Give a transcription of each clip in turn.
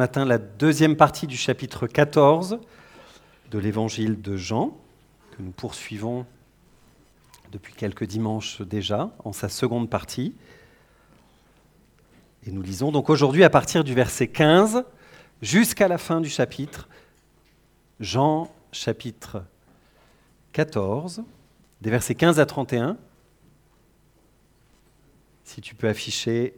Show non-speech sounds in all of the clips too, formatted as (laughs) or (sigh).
matin la deuxième partie du chapitre 14 de l'évangile de Jean, que nous poursuivons depuis quelques dimanches déjà, en sa seconde partie. Et nous lisons donc aujourd'hui à partir du verset 15 jusqu'à la fin du chapitre, Jean chapitre 14, des versets 15 à 31. Si tu peux afficher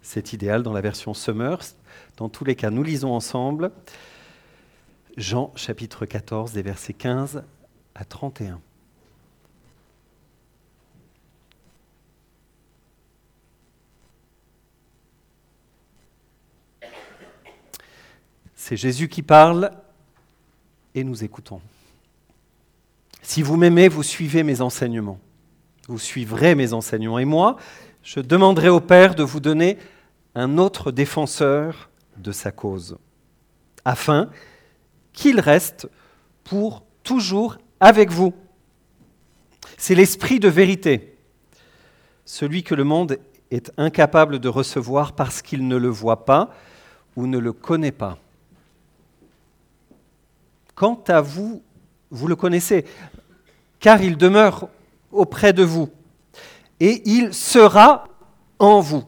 cet idéal dans la version Summers. Dans tous les cas, nous lisons ensemble Jean chapitre 14, des versets 15 à 31. C'est Jésus qui parle et nous écoutons. Si vous m'aimez, vous suivez mes enseignements. Vous suivrez mes enseignements. Et moi, je demanderai au Père de vous donner un autre défenseur de sa cause, afin qu'il reste pour toujours avec vous. C'est l'esprit de vérité, celui que le monde est incapable de recevoir parce qu'il ne le voit pas ou ne le connaît pas. Quant à vous, vous le connaissez, car il demeure auprès de vous et il sera en vous.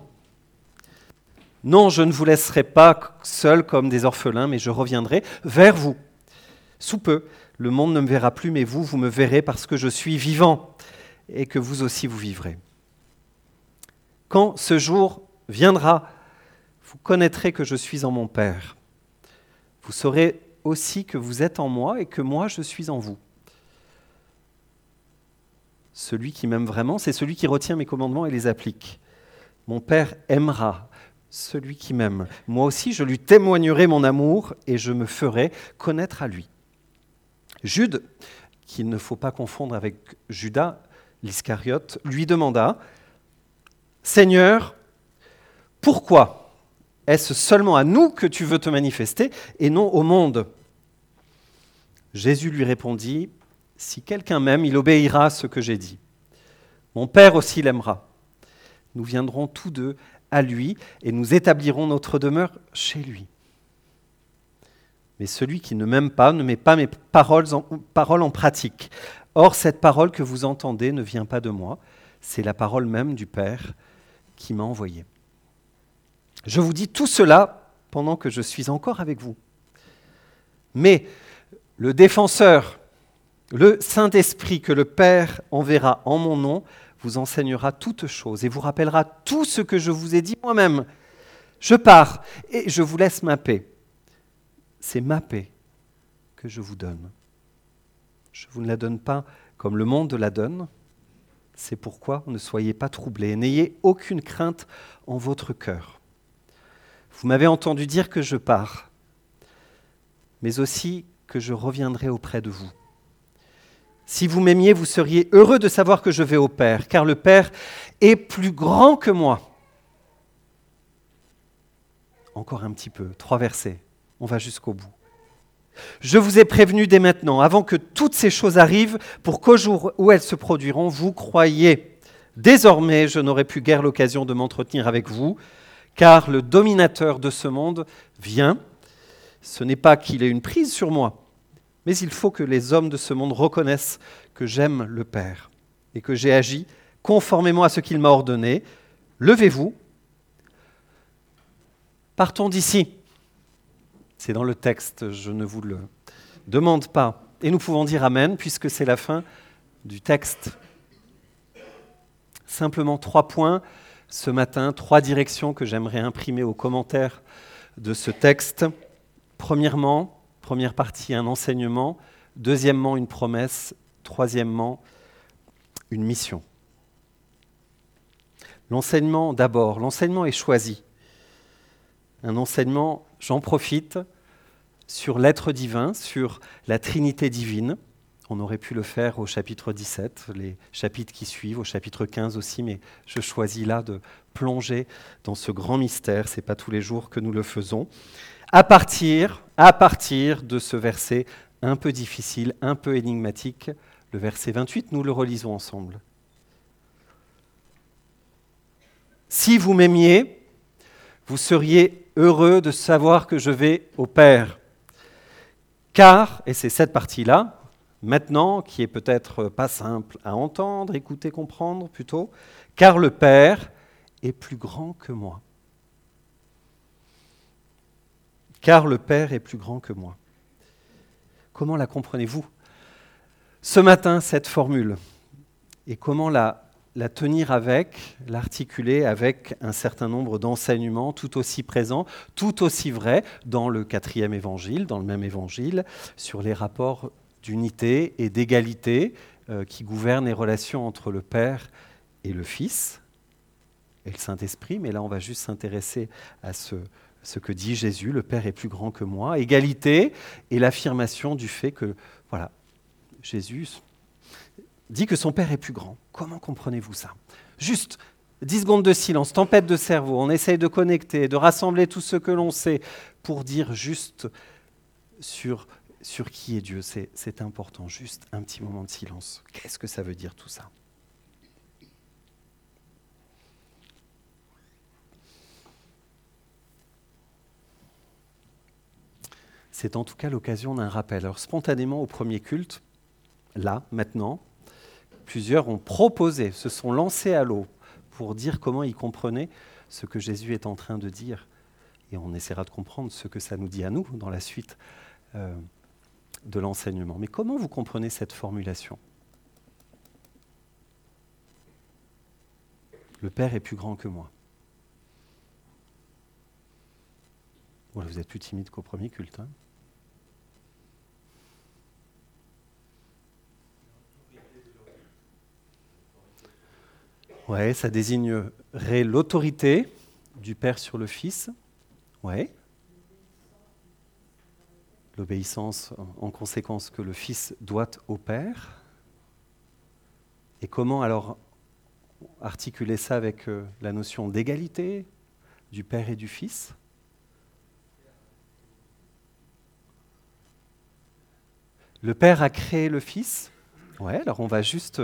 Non, je ne vous laisserai pas seul comme des orphelins, mais je reviendrai vers vous. Sous peu, le monde ne me verra plus, mais vous, vous me verrez parce que je suis vivant et que vous aussi vous vivrez. Quand ce jour viendra, vous connaîtrez que je suis en mon Père. Vous saurez aussi que vous êtes en moi et que moi je suis en vous. Celui qui m'aime vraiment, c'est celui qui retient mes commandements et les applique. Mon Père aimera celui qui m'aime. Moi aussi, je lui témoignerai mon amour et je me ferai connaître à lui. Jude, qu'il ne faut pas confondre avec Judas l'Iscariote, lui demanda, Seigneur, pourquoi est-ce seulement à nous que tu veux te manifester et non au monde? Jésus lui répondit, si quelqu'un m'aime, il obéira à ce que j'ai dit. Mon Père aussi l'aimera. Nous viendrons tous deux à lui et nous établirons notre demeure chez lui. Mais celui qui ne m'aime pas ne met pas mes paroles en, paroles en pratique. Or, cette parole que vous entendez ne vient pas de moi, c'est la parole même du Père qui m'a envoyé. Je vous dis tout cela pendant que je suis encore avec vous. Mais le défenseur, le Saint-Esprit que le Père enverra en mon nom vous enseignera toutes choses et vous rappellera tout ce que je vous ai dit moi-même. Je pars et je vous laisse ma paix. C'est ma paix que je vous donne. Je vous ne la donne pas comme le monde la donne. C'est pourquoi ne soyez pas troublés, n'ayez aucune crainte en votre cœur. Vous m'avez entendu dire que je pars, mais aussi que je reviendrai auprès de vous. Si vous m'aimiez, vous seriez heureux de savoir que je vais au Père, car le Père est plus grand que moi. Encore un petit peu, trois versets, on va jusqu'au bout. Je vous ai prévenu dès maintenant, avant que toutes ces choses arrivent, pour qu'au jour où elles se produiront, vous croyez. Désormais, je n'aurai plus guère l'occasion de m'entretenir avec vous, car le dominateur de ce monde vient. Ce n'est pas qu'il ait une prise sur moi, mais il faut que les hommes de ce monde reconnaissent que j'aime le Père et que j'ai agi conformément à ce qu'il m'a ordonné. Levez-vous, partons d'ici. C'est dans le texte, je ne vous le demande pas. Et nous pouvons dire Amen, puisque c'est la fin du texte. Simplement trois points ce matin, trois directions que j'aimerais imprimer aux commentaires de ce texte. Premièrement, Première partie, un enseignement. Deuxièmement, une promesse. Troisièmement, une mission. L'enseignement d'abord. L'enseignement est choisi. Un enseignement, j'en profite, sur l'être divin, sur la Trinité divine. On aurait pu le faire au chapitre 17, les chapitres qui suivent, au chapitre 15 aussi, mais je choisis là de plonger dans ce grand mystère. Ce n'est pas tous les jours que nous le faisons à partir, de ce verset un peu difficile, un peu énigmatique, le verset 28, nous le relisons ensemble. Si vous m'aimiez, vous seriez heureux de savoir que je vais au Père. Car, et c'est cette partie-là, maintenant, qui est peut-être pas simple à entendre, écouter, comprendre plutôt, car le Père est plus grand que moi. Car le Père est plus grand que moi. Comment la comprenez-vous? Ce matin, cette formule, et comment la, tenir avec, l'articuler avec un certain nombre d'enseignements tout aussi présents, tout aussi vrais dans le quatrième évangile, dans le même évangile, sur les rapports d'unité et d'égalité euh, qui gouvernent les relations entre le Père et le Fils et le Saint-Esprit. Mais là, on va juste s'intéresser à ce, ce que dit Jésus, le Père est plus grand que moi. Égalité et l'affirmation du fait que, voilà, Jésus dit que son Père est plus grand. Comment comprenez-vous ça? Juste 10 secondes de silence, tempête de cerveau, on essaye de connecter, de rassembler tout ce que l'on sait pour dire juste sur, sur qui est Dieu. C'est important, juste un petit moment de silence. Qu'est-ce que ça veut dire tout ça? C'est en tout cas l'occasion d'un rappel. Alors spontanément au premier culte, là, maintenant, plusieurs ont proposé, se sont lancés à l'eau pour dire comment ils comprenaient ce que Jésus est en train de dire. Et on essaiera de comprendre ce que ça nous dit à nous dans la suite euh, de l'enseignement. Mais comment vous comprenez cette formulation? Le Père est plus grand que moi. vous êtes plus timide qu'au premier culte. Hein Ouais, ça désignerait l'autorité du Père sur le Fils. Ouais. L'obéissance en conséquence que le Fils doit au Père. Et comment alors articuler ça avec euh, la notion d'égalité du Père et du Fils? Le Père a créé le Fils. Ouais, alors on va juste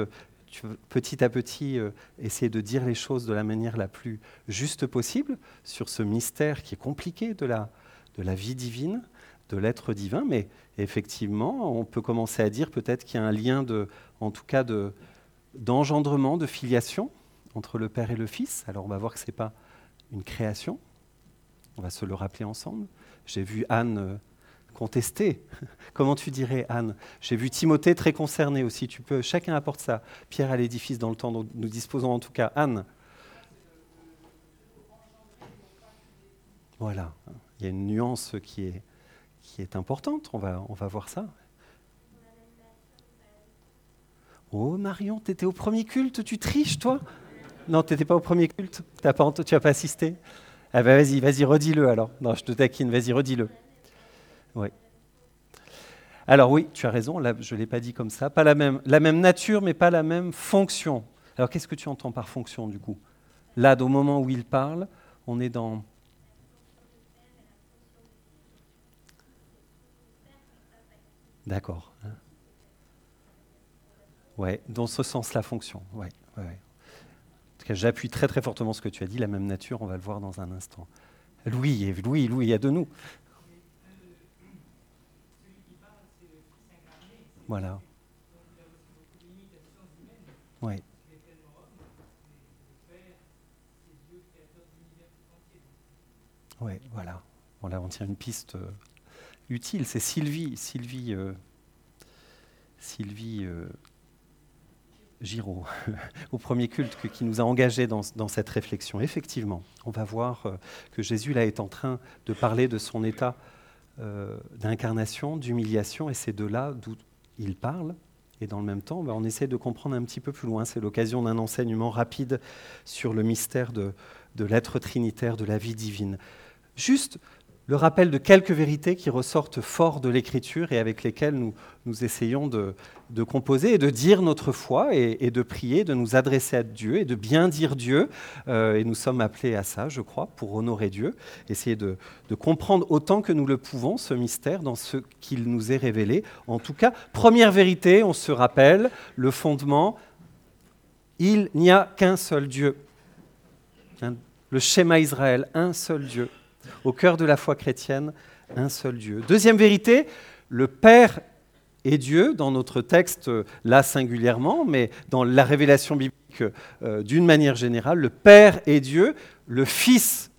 petit à petit euh, essayer de dire les choses de la manière la plus juste possible sur ce mystère qui est compliqué de la, de la vie divine, de l'être divin, mais effectivement, on peut commencer à dire peut-être qu'il y a un lien, de, en tout cas, de, d'engendrement, de filiation entre le Père et le Fils. Alors on va voir que ce n'est pas une création, on va se le rappeler ensemble. J'ai vu Anne contester. (laughs) Comment tu dirais, Anne? J'ai vu Timothée très concerné aussi. Tu peux, chacun apporte ça. Pierre à l'édifice dans le temps dont nous disposons en tout cas. Anne? Voilà. Il y a une nuance qui est, qui est importante. On va, on va voir ça. Oh Marion, tu étais au premier culte, tu triches toi? Non, tu n'étais pas au premier culte Tu n'as pas, pas assisté ah Vas-y, vas-y, redis-le alors. Non, je te taquine, vas-y, redis-le. Oui. Alors oui, tu as raison, là, je ne l'ai pas dit comme ça. Pas la même, la même nature, mais pas la même fonction. Alors qu'est-ce que tu entends par fonction du coup? Là, au moment où il parle, on est dans... D'accord. Ouais, dans ce sens, la fonction. Ouais, En tout cas, j'appuie très très fortement ce que tu as dit, la même nature, on va le voir dans un instant. Louis, Louis, Louis, il y a de nous. Voilà. Oui. Oui, voilà. Bon, là, on tient une piste euh, utile. C'est Sylvie, Sylvie, euh, Sylvie euh, Giraud, (laughs) au premier culte, qui nous a engagés dans, cette réflexion. Effectivement, on va voir que Jésus là est en train de parler de son état d'incarnation, d'humiliation, et c'est de là d'où il parle, et dans le même temps, ben, on essaie de comprendre un petit peu plus loin. C'est l'occasion d'un enseignement rapide sur le mystère de, de l'être trinitaire, de la vie divine. Juste le rappel de quelques vérités qui ressortent fort de l'Écriture et avec lesquelles nous, nous essayons de, composer et de dire notre foi et, de prier, de nous adresser à Dieu et de bien dire Dieu. Euh, et nous sommes appelés à ça, je crois, pour honorer Dieu, essayer de, de comprendre autant que nous le pouvons ce mystère dans ce qu'il nous est révélé. En tout cas, première vérité, on se rappelle le fondement, il n'y a qu'un seul Dieu. Le schéma Israël, un seul Dieu. Au cœur de la foi chrétienne, un seul Dieu. Deuxième vérité, le Père est Dieu, dans notre texte là singulièrement, mais dans la révélation biblique euh, d'une manière générale, le Père est Dieu, le Fils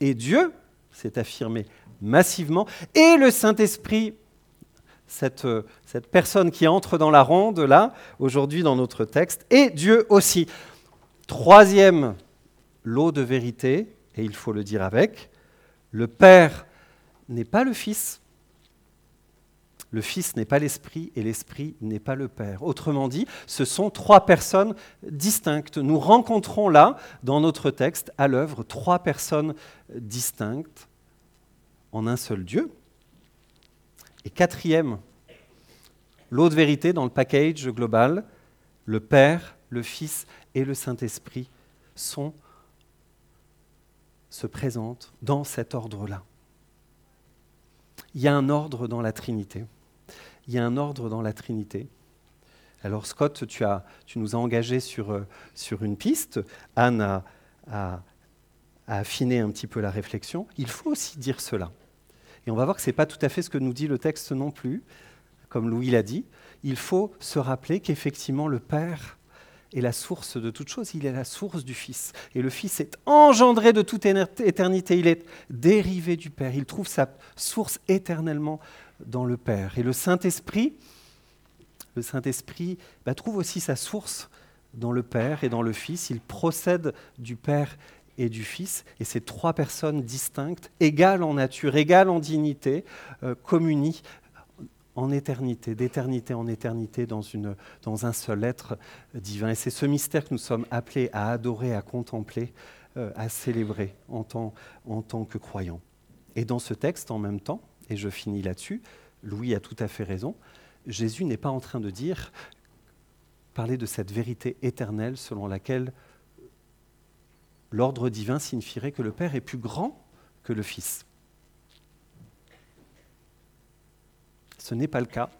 est Dieu, c'est affirmé massivement, et le Saint-Esprit, euh, cette personne qui entre dans la ronde là, aujourd'hui dans notre texte, est Dieu aussi. Troisième lot de vérité, et il faut le dire avec, le Père n'est pas le Fils, le Fils n'est pas l'Esprit et l'Esprit n'est pas le Père. Autrement dit, ce sont trois personnes distinctes. Nous rencontrons là, dans notre texte, à l'œuvre, trois personnes distinctes en un seul Dieu. Et quatrième, l'autre vérité dans le package global, le Père, le Fils et le Saint-Esprit sont, se présentent dans cet ordre-là. Il y a un ordre dans la Trinité. Il y a un ordre dans la Trinité. Alors Scott, tu, nous as engagés sur, euh, sur une piste. Anne a, a, affiné un petit peu la réflexion. Il faut aussi dire cela. Et on va voir que ce n'est pas tout à fait ce que nous dit le texte non plus, comme Louis l'a dit. Il faut se rappeler qu'effectivement le Père est la source de toute chose, il est la source du Fils. Et le Fils est engendré de toute éternité, il est dérivé du Père, il trouve sa source éternellement dans le Père. Et le Saint-Esprit, le Saint-Esprit bah, trouve aussi sa source dans le Père et dans le Fils, il procède du Père et du Fils, et ces trois personnes distinctes, égales en nature, égales en dignité, euh, communient en éternité, d'éternité en éternité, dans, un seul être divin. Et c'est ce mystère que nous sommes appelés à adorer, à contempler, euh, à célébrer en tant, en tant que croyants. Et dans ce texte, en même temps, et je finis là-dessus, Louis a tout à fait raison, Jésus n'est pas en train de dire, parler de cette vérité éternelle selon laquelle l'ordre divin signifierait que le Père est plus grand que le Fils. Ce n'est pas le cas.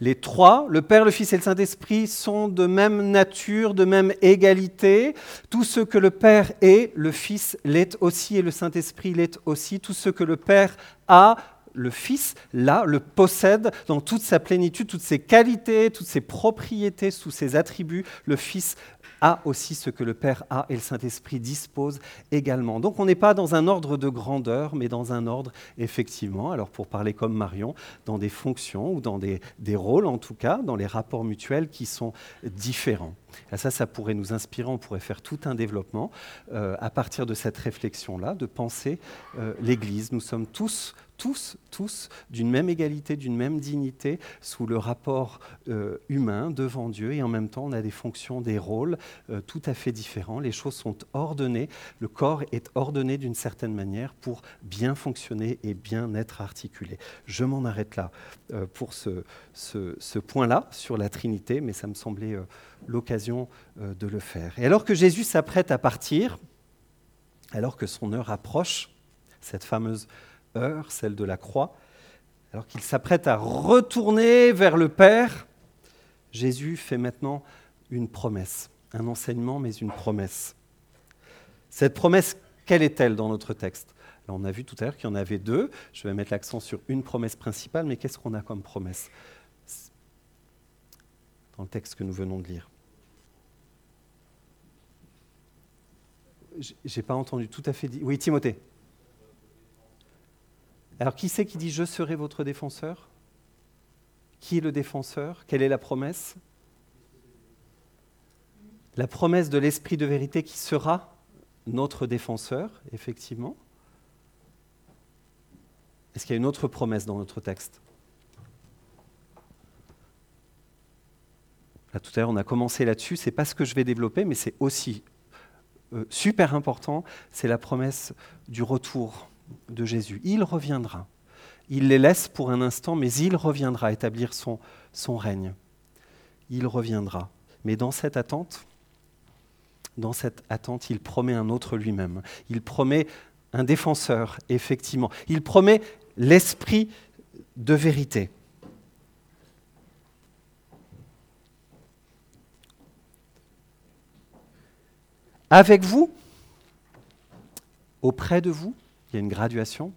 Les trois, le Père, le Fils et le Saint-Esprit, sont de même nature, de même égalité. Tout ce que le Père est, le Fils l'est aussi et le Saint-Esprit l'est aussi. Tout ce que le Père a, le Fils, là, le possède dans toute sa plénitude, toutes ses qualités, toutes ses propriétés, tous ses attributs. Le Fils a aussi ce que le Père a et le Saint-Esprit dispose également. Donc on n'est pas dans un ordre de grandeur, mais dans un ordre, effectivement, alors pour parler comme Marion, dans des fonctions ou dans des, rôles, en tout cas, dans les rapports mutuels qui sont différents. Et ça, ça pourrait nous inspirer, on pourrait faire tout un développement euh, à partir de cette réflexion-là, de penser euh, l'Église. Nous sommes tous tous, tous d'une même égalité, d'une même dignité, sous le rapport euh, humain devant Dieu, et en même temps on a des fonctions, des rôles tout à fait différents. Les choses sont ordonnées, le corps est ordonné d'une certaine manière pour bien fonctionner et bien être articulé. Je m'en arrête là pour ce, point-là sur la Trinité, mais ça me semblait l'occasion de le faire. Et alors que Jésus s'apprête à partir, alors que son heure approche, cette fameuse heure, celle de la croix, alors qu'il s'apprête à retourner vers le Père, Jésus fait maintenant une promesse, un enseignement, mais une promesse. Cette promesse, quelle est-elle dans notre texte? On a vu tout à l'heure qu'il y en avait deux. Je vais mettre l'accent sur une promesse principale, mais qu'est-ce qu'on a comme promesse? Dans le texte que nous venons de lire J'ai pas entendu tout à fait dit. Oui, Timothée. Alors qui c'est qui dit je serai votre défenseur? Qui est le défenseur? Quelle est la promesse? La promesse de l'Esprit de vérité qui sera notre défenseur, effectivement. Est-ce qu'il y a une autre promesse dans notre texte? Là, tout à l'heure, on a commencé là-dessus. Ce n'est pas ce que je vais développer, mais c'est aussi euh, super important. C'est la promesse du retour de Jésus. Il reviendra. Il les laisse pour un instant, mais il reviendra établir son, règne. Il reviendra. Mais dans cette attente, dans cette attente, il promet un autre lui-même. Il promet un défenseur, effectivement. Il promet l'esprit de vérité. Avec vous, auprès de vous, il y a une graduation,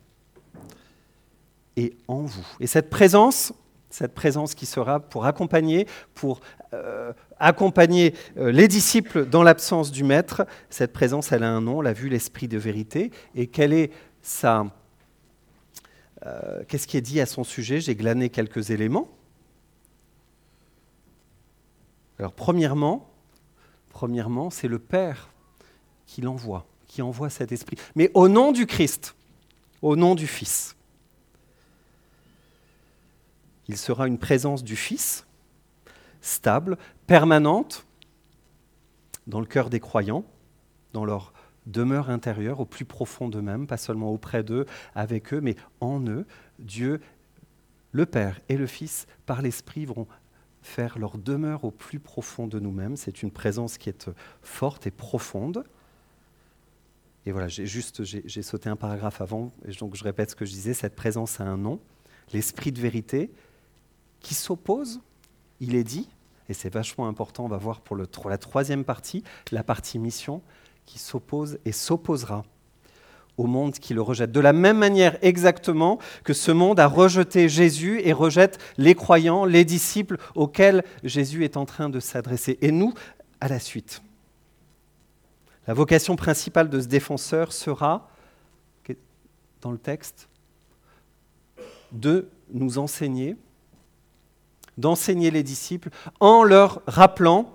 et en vous. Et cette présence, cette présence qui sera pour accompagner, pour euh, accompagner euh, les disciples dans l'absence du maître, cette présence, elle a un nom, l'a vu, l'esprit de vérité. Et quelle est sa... Euh, qu'est-ce qui est dit à son sujet? J'ai glané quelques éléments. Alors premièrement, premièrement, c'est le Père qui l'envoie, qui envoie cet esprit. Mais au nom du Christ, au nom du Fils. Il sera une présence du Fils, stable, permanente, dans le cœur des croyants, dans leur demeure intérieure, au plus profond d'eux-mêmes, pas seulement auprès d'eux, avec eux, mais en eux. Dieu, le Père et le Fils, par l'Esprit, vont faire leur demeure au plus profond de nous-mêmes. C'est une présence qui est forte et profonde. Et voilà, j'ai juste j'ai sauté un paragraphe avant, donc je répète ce que je disais, cette présence a un nom, l'esprit de vérité, qui s'oppose, il est dit, et c'est vachement important, on va voir pour, la troisième partie, la partie mission, qui s'oppose et s'opposera au monde qui le rejette. De la même manière exactement que ce monde a rejeté Jésus et rejette les croyants, les disciples auxquels Jésus est en train de s'adresser. Et nous, à la suite. La vocation principale de ce défenseur sera, dans le texte, de nous enseigner d'enseigner les disciples en leur rappelant,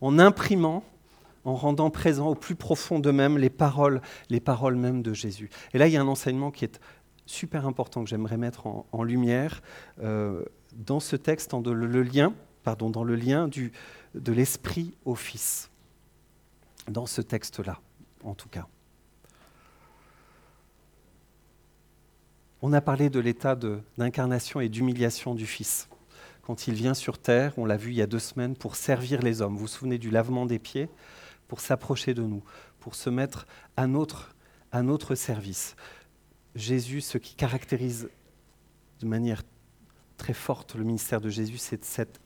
en imprimant, en rendant présent au plus profond d'eux-mêmes les paroles, les paroles mêmes de Jésus. Et là, il y a un enseignement qui est super important que j'aimerais mettre en, lumière euh, dans ce texte, dans le, lien, pardon, dans le lien du, de l'esprit au Fils. Dans ce texte-là, en tout cas. On a parlé de l'état d'incarnation et d'humiliation du Fils. Quand il vient sur terre, on l'a vu il y a deux semaines, pour servir les hommes. Vous vous souvenez du lavement des pieds? Pour s'approcher de nous, pour se mettre à notre, à notre service. Jésus, ce qui caractérise de manière très forte le ministère de Jésus, c'est cette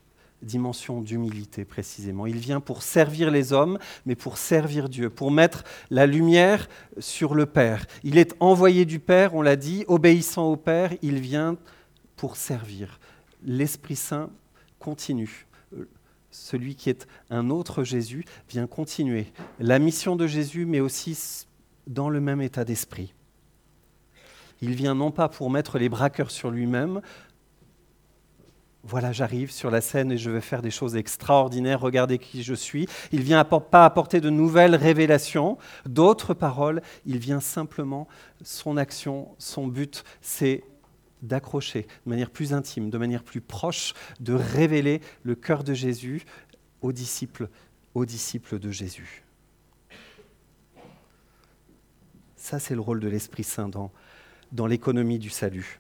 dimension d'humilité précisément. Il vient pour servir les hommes, mais pour servir Dieu, pour mettre la lumière sur le Père. Il est envoyé du Père, on l'a dit, obéissant au Père, il vient pour servir. L'Esprit Saint continue. Celui qui est un autre Jésus vient continuer la mission de Jésus, mais aussi dans le même état d'esprit. Il vient non pas pour mettre les braqueurs sur lui-même, voilà, j'arrive sur la scène et je vais faire des choses extraordinaires, regardez qui je suis. Il vient pas apporter de nouvelles révélations, d'autres paroles, il vient simplement, son action, son but, c'est d'accrocher de manière plus intime, de manière plus proche, de révéler le cœur de Jésus aux disciples, aux disciples de Jésus. Ça, c'est le rôle de l'Esprit Saint dans, dans l'économie du salut.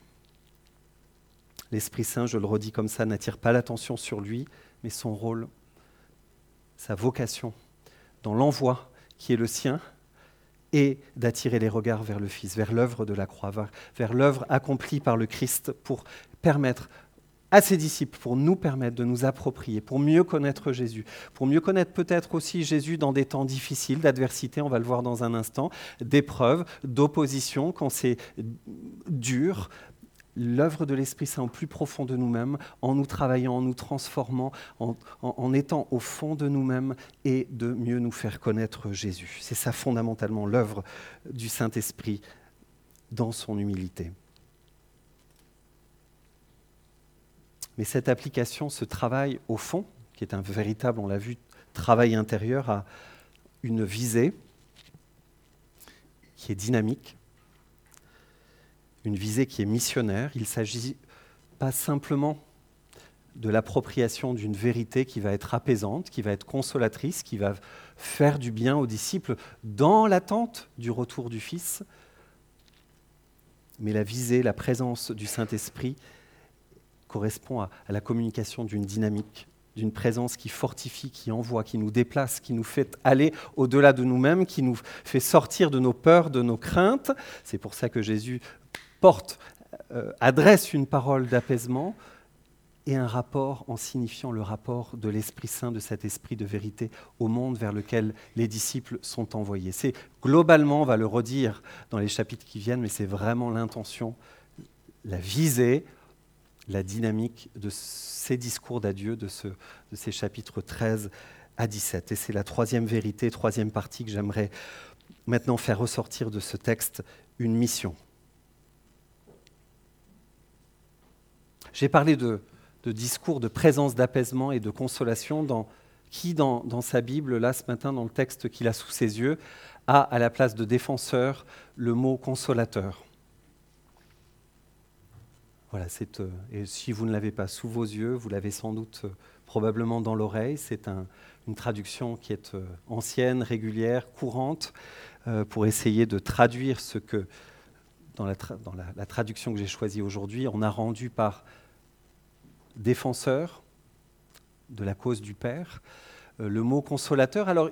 L'Esprit Saint, je le redis comme ça, n'attire pas l'attention sur lui, mais son rôle, sa vocation dans l'envoi qui est le sien, est d'attirer les regards vers le Fils, vers l'œuvre de la croix, vers, l'œuvre accomplie par le Christ pour permettre à ses disciples, pour nous permettre de nous approprier, pour mieux connaître Jésus, pour mieux connaître peut-être aussi Jésus dans des temps difficiles, d'adversité, on va le voir dans un instant, d'épreuves, d'opposition, quand c'est dur, l'œuvre de l'Esprit Saint au plus profond de nous-mêmes, en nous travaillant, en nous transformant, en, étant au fond de nous-mêmes et de mieux nous faire connaître Jésus. C'est ça fondamentalement l'œuvre du Saint-Esprit dans son humilité. Mais cette application, ce travail au fond, qui est un véritable, on l'a vu, travail intérieur, a une visée qui est dynamique, une visée qui est missionnaire. Il ne s'agit pas simplement de l'appropriation d'une vérité qui va être apaisante, qui va être consolatrice, qui va faire du bien aux disciples dans l'attente du retour du Fils. Mais la visée, la présence du Saint-Esprit correspond à, la communication d'une dynamique, d'une présence qui fortifie, qui envoie, qui nous déplace, qui nous fait aller au-delà de nous-mêmes, qui nous fait sortir de nos peurs, de nos craintes. C'est pour ça que Jésus porte, euh, adresse une parole d'apaisement, et un rapport en signifiant le rapport de l'Esprit Saint, de cet esprit de vérité au monde vers lequel les disciples sont envoyés. C'est globalement, on va le redire dans les chapitres qui viennent, mais c'est vraiment l'intention, la visée, la dynamique de ces discours d'adieu, de, de ces chapitres 13 à 17. Et c'est la troisième vérité, troisième partie que j'aimerais maintenant faire ressortir de ce texte, une mission. J'ai parlé de, discours de présence d'apaisement et de consolation dans, qui, dans, sa Bible, là ce matin, dans le texte qu'il a sous ses yeux, a à la place de défenseur le mot consolateur. Voilà, c'est, euh, et si vous ne l'avez pas sous vos yeux, vous l'avez sans doute euh, probablement dans l'oreille. C'est une traduction qui est euh, ancienne, régulière, courante, pour essayer de traduire ce que, dans la, dans la traduction que j'ai choisie aujourd'hui, on a rendu par défenseur de la cause du Père. Euh, le mot consolateur, alors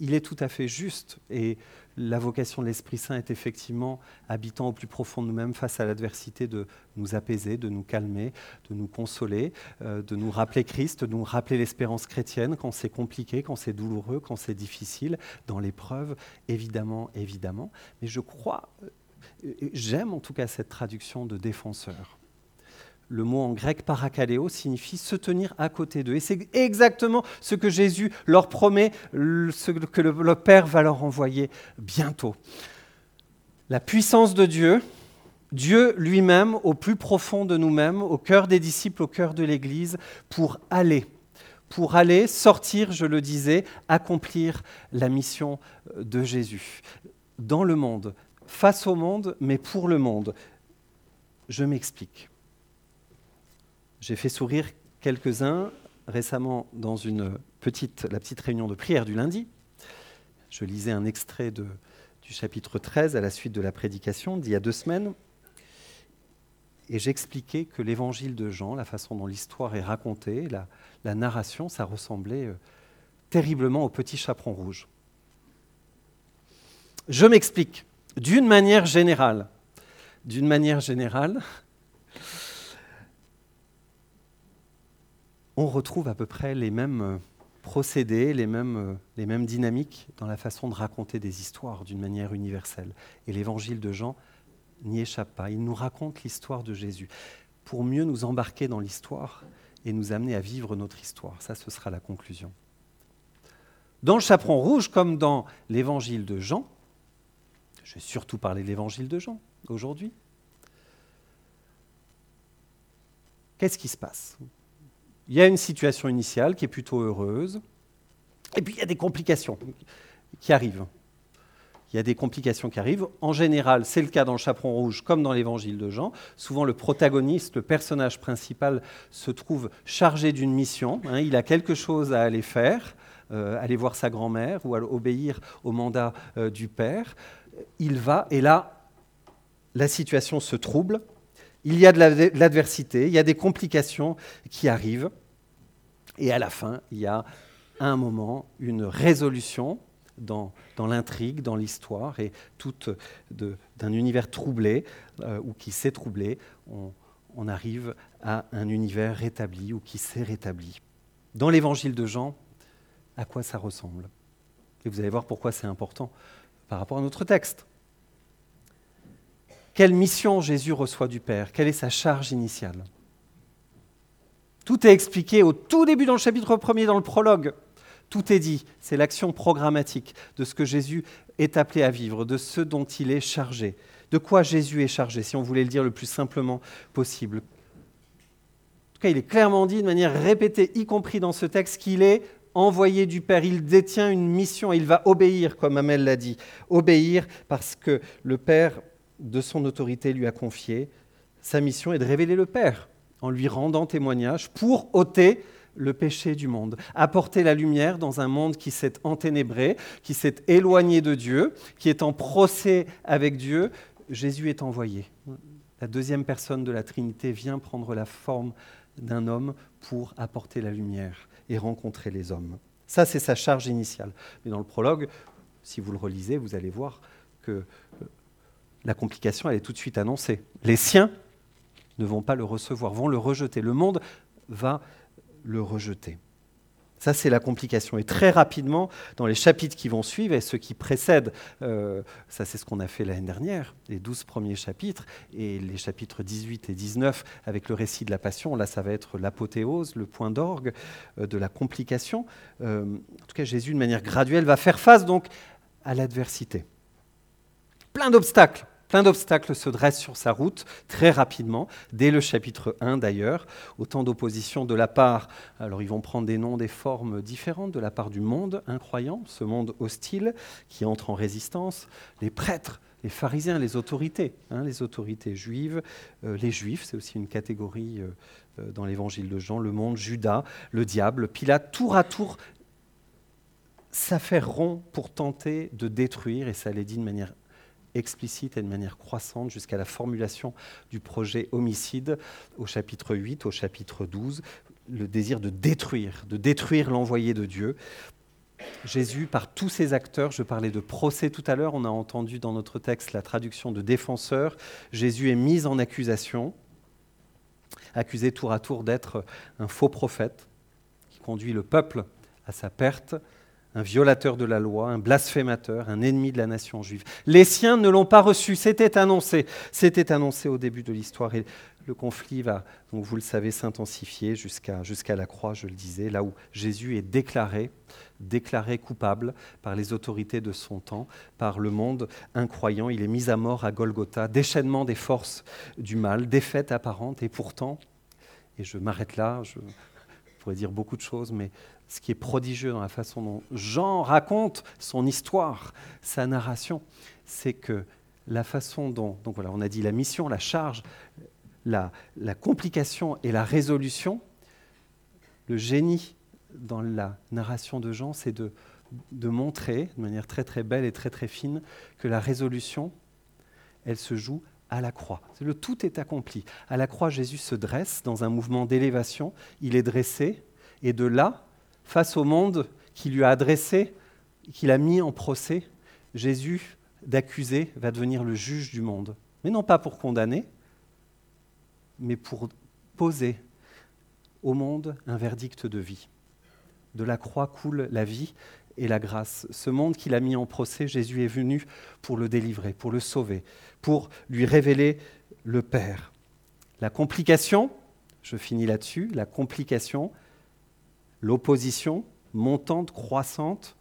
il est tout à fait juste et la vocation de l'Esprit Saint est effectivement, habitant au plus profond de nous-mêmes face à l'adversité, de nous apaiser, de nous calmer, de nous consoler, euh, de nous rappeler Christ, de nous rappeler l'espérance chrétienne quand c'est compliqué, quand c'est douloureux, quand c'est difficile, dans l'épreuve, évidemment, évidemment. Mais je crois, euh, j'aime en tout cas cette traduction de défenseur le mot en grec parakaleo signifie se tenir à côté d'eux. Et c'est exactement ce que Jésus leur promet, ce que le, Père va leur envoyer bientôt. La puissance de Dieu, Dieu lui-même au plus profond de nous-mêmes, au cœur des disciples, au cœur de l'Église, pour aller, pour aller sortir, je le disais, accomplir la mission de Jésus dans le monde, face au monde, mais pour le monde. Je m'explique. J'ai fait sourire quelques-uns récemment dans une petite, la petite réunion de prière du lundi. Je lisais un extrait de, du chapitre 13 à la suite de la prédication d'il y a deux semaines. Et j'expliquais que l'évangile de Jean, la façon dont l'histoire est racontée, la, la, narration, ça ressemblait euh, terriblement au petit chaperon rouge. Je m'explique. D'une manière générale, d'une manière générale, on retrouve à peu près les mêmes euh, procédés, les mêmes, euh, les mêmes dynamiques dans la façon de raconter des histoires d'une manière universelle. Et l'évangile de Jean n'y échappe pas. Il nous raconte l'histoire de Jésus pour mieux nous embarquer dans l'histoire et nous amener à vivre notre histoire. Ça, ce sera la conclusion. Dans le chaperon rouge, comme dans l'évangile de Jean, je vais surtout parler de l'évangile de Jean aujourd'hui, qu'est-ce qui se passe? Il y a une situation initiale qui est plutôt heureuse, et puis il y a des complications qui arrivent. Il y a des complications qui arrivent. En général, c'est le cas dans le chaperon rouge comme dans l'évangile de Jean. Souvent, le protagoniste, le personnage principal, se trouve chargé d'une mission. Hein. il a quelque chose à aller faire, euh, aller voir sa grand-mère ou à obéir au mandat euh, du père. Il va, et là, la situation se trouble. Il y a de l'adversité, il y a des complications qui arrivent. Et à la fin, il y a un moment une résolution dans, l'intrigue, dans l'histoire, et tout d'un univers troublé, euh, ou qui s'est troublé, on, on, arrive à un univers rétabli ou qui s'est rétabli. Dans l'évangile de Jean, à quoi ça ressemble? Et vous allez voir pourquoi c'est important par rapport à notre texte. Quelle mission Jésus reçoit du Père? Quelle est sa charge initiale? Tout est expliqué au tout début dans le chapitre 1 dans le prologue. Tout est dit. C'est l'action programmatique de ce que Jésus est appelé à vivre, de ce dont il est chargé. De quoi Jésus est chargé, si on voulait le dire le plus simplement possible. En tout cas, il est clairement dit de manière répétée, y compris dans ce texte, qu'il est envoyé du Père. Il détient une mission, il va obéir, comme Amel l'a dit. Obéir parce que le Père de son autorité lui a confié. Sa mission est de révéler le Père en lui rendant témoignage pour ôter le péché du monde, apporter la lumière dans un monde qui s'est enténébré, qui s'est éloigné de Dieu, qui est en procès avec Dieu. Jésus est envoyé. La deuxième personne de la Trinité vient prendre la forme d'un homme pour apporter la lumière et rencontrer les hommes. Ça, c'est sa charge initiale. Mais dans le prologue, si vous le relisez, vous allez voir que la complication, elle est tout de suite annoncée. Les siens ne vont pas le recevoir, vont le rejeter. Le monde va le rejeter. Ça, c'est la complication. Et très rapidement, dans les chapitres qui vont suivre et ceux qui précèdent, euh, ça c'est ce qu'on a fait l'année dernière, les douze premiers chapitres, et les chapitres 18 et 19 avec le récit de la Passion, là ça va être l'apothéose, le point d'orgue euh, de la complication. Euh, en tout cas, Jésus, de manière graduelle, va faire face donc à l'adversité. Plein d'obstacles, Plein d'obstacles se dressent sur sa route très rapidement, dès le chapitre 1 d'ailleurs. Autant d'opposition de la part, alors ils vont prendre des noms, des formes différentes, de la part du monde incroyant, ce monde hostile qui entre en résistance, les prêtres, les pharisiens, les autorités, hein, les autorités juives, euh, les juifs, c'est aussi une catégorie euh, euh, dans l'évangile de Jean, le monde, Judas, le diable, Pilate, tour à tour s'affaireront pour tenter de détruire, et ça l'est dit de manière explicite et de manière croissante jusqu'à la formulation du projet homicide au chapitre 8, au chapitre 12, le désir de détruire, de détruire l'envoyé de Dieu. Jésus, par tous ses acteurs, je parlais de procès tout à l'heure, on a entendu dans notre texte la traduction de défenseur, Jésus est mis en accusation, accusé tour à tour d'être un faux prophète qui conduit le peuple à sa perte, un violateur de la loi, un blasphémateur, un ennemi de la nation juive. Les siens ne l'ont pas reçu, c'était annoncé, c'était annoncé au début de l'histoire le conflit va, vous le savez, s'intensifier jusqu'à jusqu'à la croix, je le disais, là où Jésus est déclaré, déclaré coupable par les autorités de son temps, par le monde incroyant. Il est mis à mort à Golgotha, déchaînement des forces du mal, défaite apparente, et pourtant, et je m'arrête là, je pourrais dire beaucoup de choses, mais ce qui est prodigieux dans la façon dont Jean raconte son histoire, sa narration, c'est que la façon dont, donc voilà, on a dit la mission, la charge, la, complication et la résolution, le génie dans la narration de Jean, c'est de, montrer de manière très très belle et très très fine que la résolution, elle se joue à la croix. Le tout est accompli. À la croix, Jésus se dresse dans un mouvement d'élévation. Il est dressé, et de là, face au monde qui lui a adressé, qu'il a mis en procès, Jésus, d'accusé, va devenir le juge du monde. Mais non pas pour condamner, mais pour poser au monde un verdict de vie. De la croix coule la vie et la grâce. Ce monde qu'il a mis en procès, Jésus est venu pour le délivrer, pour le sauver, pour lui révéler le Père. La complication, je finis là-dessus, la complication, l'opposition montante, croissante,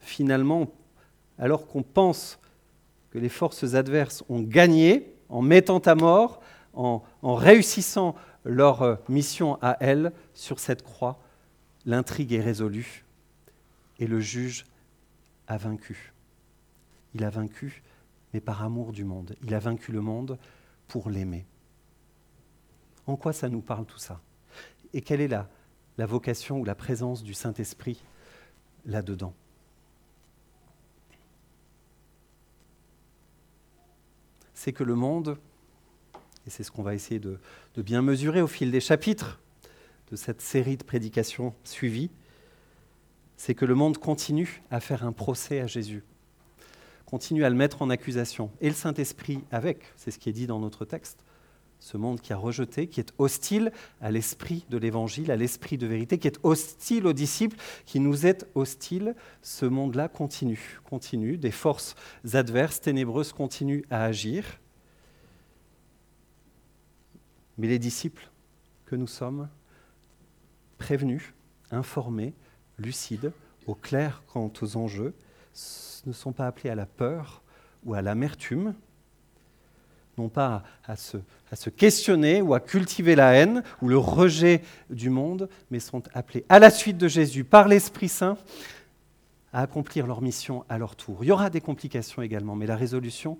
finalement, alors qu'on pense que les forces adverses ont gagné en mettant à mort, en, réussissant leur euh, mission à elles sur cette croix, l'intrigue est résolue et le juge a vaincu. Il a vaincu, mais par amour du monde. Il a vaincu le monde pour l'aimer. En quoi ça nous parle tout ça? Et quelle est la, la vocation ou la présence du Saint-Esprit là-dedans. C'est que le monde, et c'est ce qu'on va essayer de, bien mesurer au fil des chapitres de cette série de prédications suivies, c'est que le monde continue à faire un procès à Jésus, continue à le mettre en accusation, et le Saint-Esprit avec, c'est ce qui est dit dans notre texte ce monde qui a rejeté, qui est hostile à l'esprit de l'Évangile, à l'esprit de vérité, qui est hostile aux disciples, qui nous est hostile, ce monde-là continue, continue, des forces adverses, ténébreuses continuent à agir. Mais les disciples que nous sommes, prévenus, informés, lucides, au clair quant aux enjeux, ne sont pas appelés à la peur ou à l'amertume, non pas à se, à se, questionner ou à cultiver la haine ou le rejet du monde, mais sont appelés à la suite de Jésus par l'Esprit Saint à accomplir leur mission à leur tour. Il y aura des complications également, mais la résolution,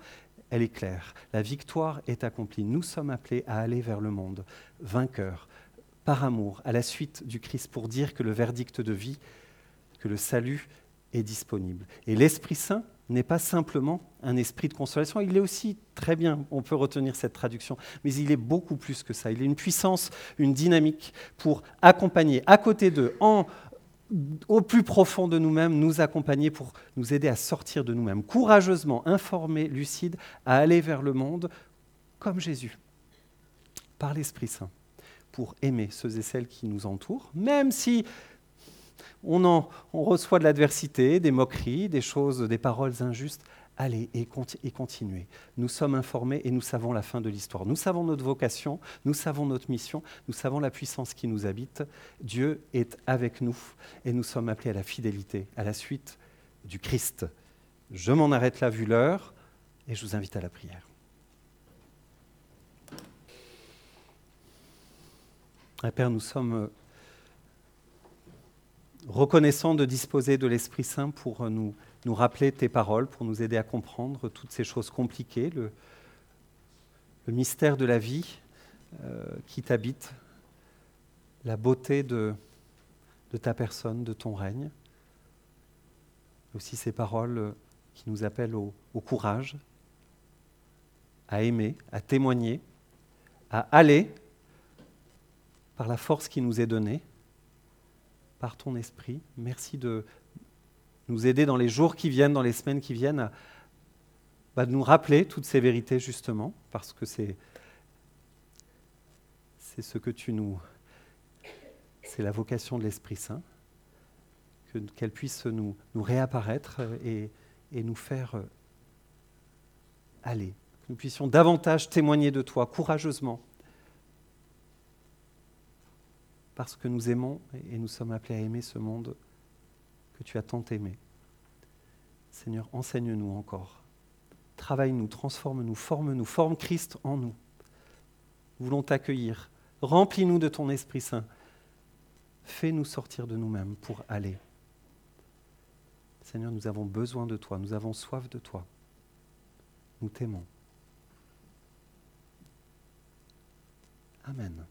elle est claire. La victoire est accomplie. Nous sommes appelés à aller vers le monde, vainqueurs, par amour, à la suite du Christ, pour dire que le verdict de vie, que le salut est disponible. Et l'Esprit Saint, n'est pas simplement un esprit de consolation, il est aussi très bien, on peut retenir cette traduction, mais il est beaucoup plus que ça. Il est une puissance, une dynamique pour accompagner à côté d'eux, au plus profond de nous-mêmes, nous accompagner pour nous aider à sortir de nous-mêmes, courageusement, informés, lucides, à aller vers le monde comme Jésus, par l'Esprit Saint, pour aimer ceux et celles qui nous entourent, même si on, reçoit de l'adversité, des moqueries, des choses, des paroles injustes. Allez et, et continuez. Nous sommes informés et nous savons la fin de l'histoire. Nous savons notre vocation, nous savons notre mission, nous savons la puissance qui nous habite. Dieu est avec nous et nous sommes appelés à la fidélité, à la suite du Christ. Je m'en arrête là vu l'heure et je vous invite à la prière. Père, nous sommes reconnaissants de disposer de l'Esprit Saint pour nous, nous rappeler tes paroles, pour nous aider à comprendre toutes ces choses compliquées, le, mystère de la vie euh, qui t'habite, la beauté de, ta personne, de ton règne. Aussi ces paroles qui nous appellent au courage, à aimer, à témoigner, à aller par la force qui nous est donnée, par ton esprit. Merci de nous aider dans les jours qui viennent, dans les semaines qui viennent, à bah, nous rappeler toutes ces vérités justement, parce que c'est c'est ce que tu nous... C'est la vocation de l'Esprit Saint, qu'elle puisse nous, nous réapparaître et, et nous faire aller, que nous puissions davantage témoigner de toi courageusement parce que nous aimons et nous sommes appelés à aimer ce monde que tu as tant aimé. Seigneur, enseigne-nous encore. Travaille-nous, transforme-nous, forme-nous, forme Christ en nous. Nous voulons t'accueillir. Remplis-nous de ton Esprit Saint. Fais-nous sortir de nous-mêmes pour aller. Seigneur, nous avons besoin de toi, nous avons soif de toi. Nous t'aimons. Amen.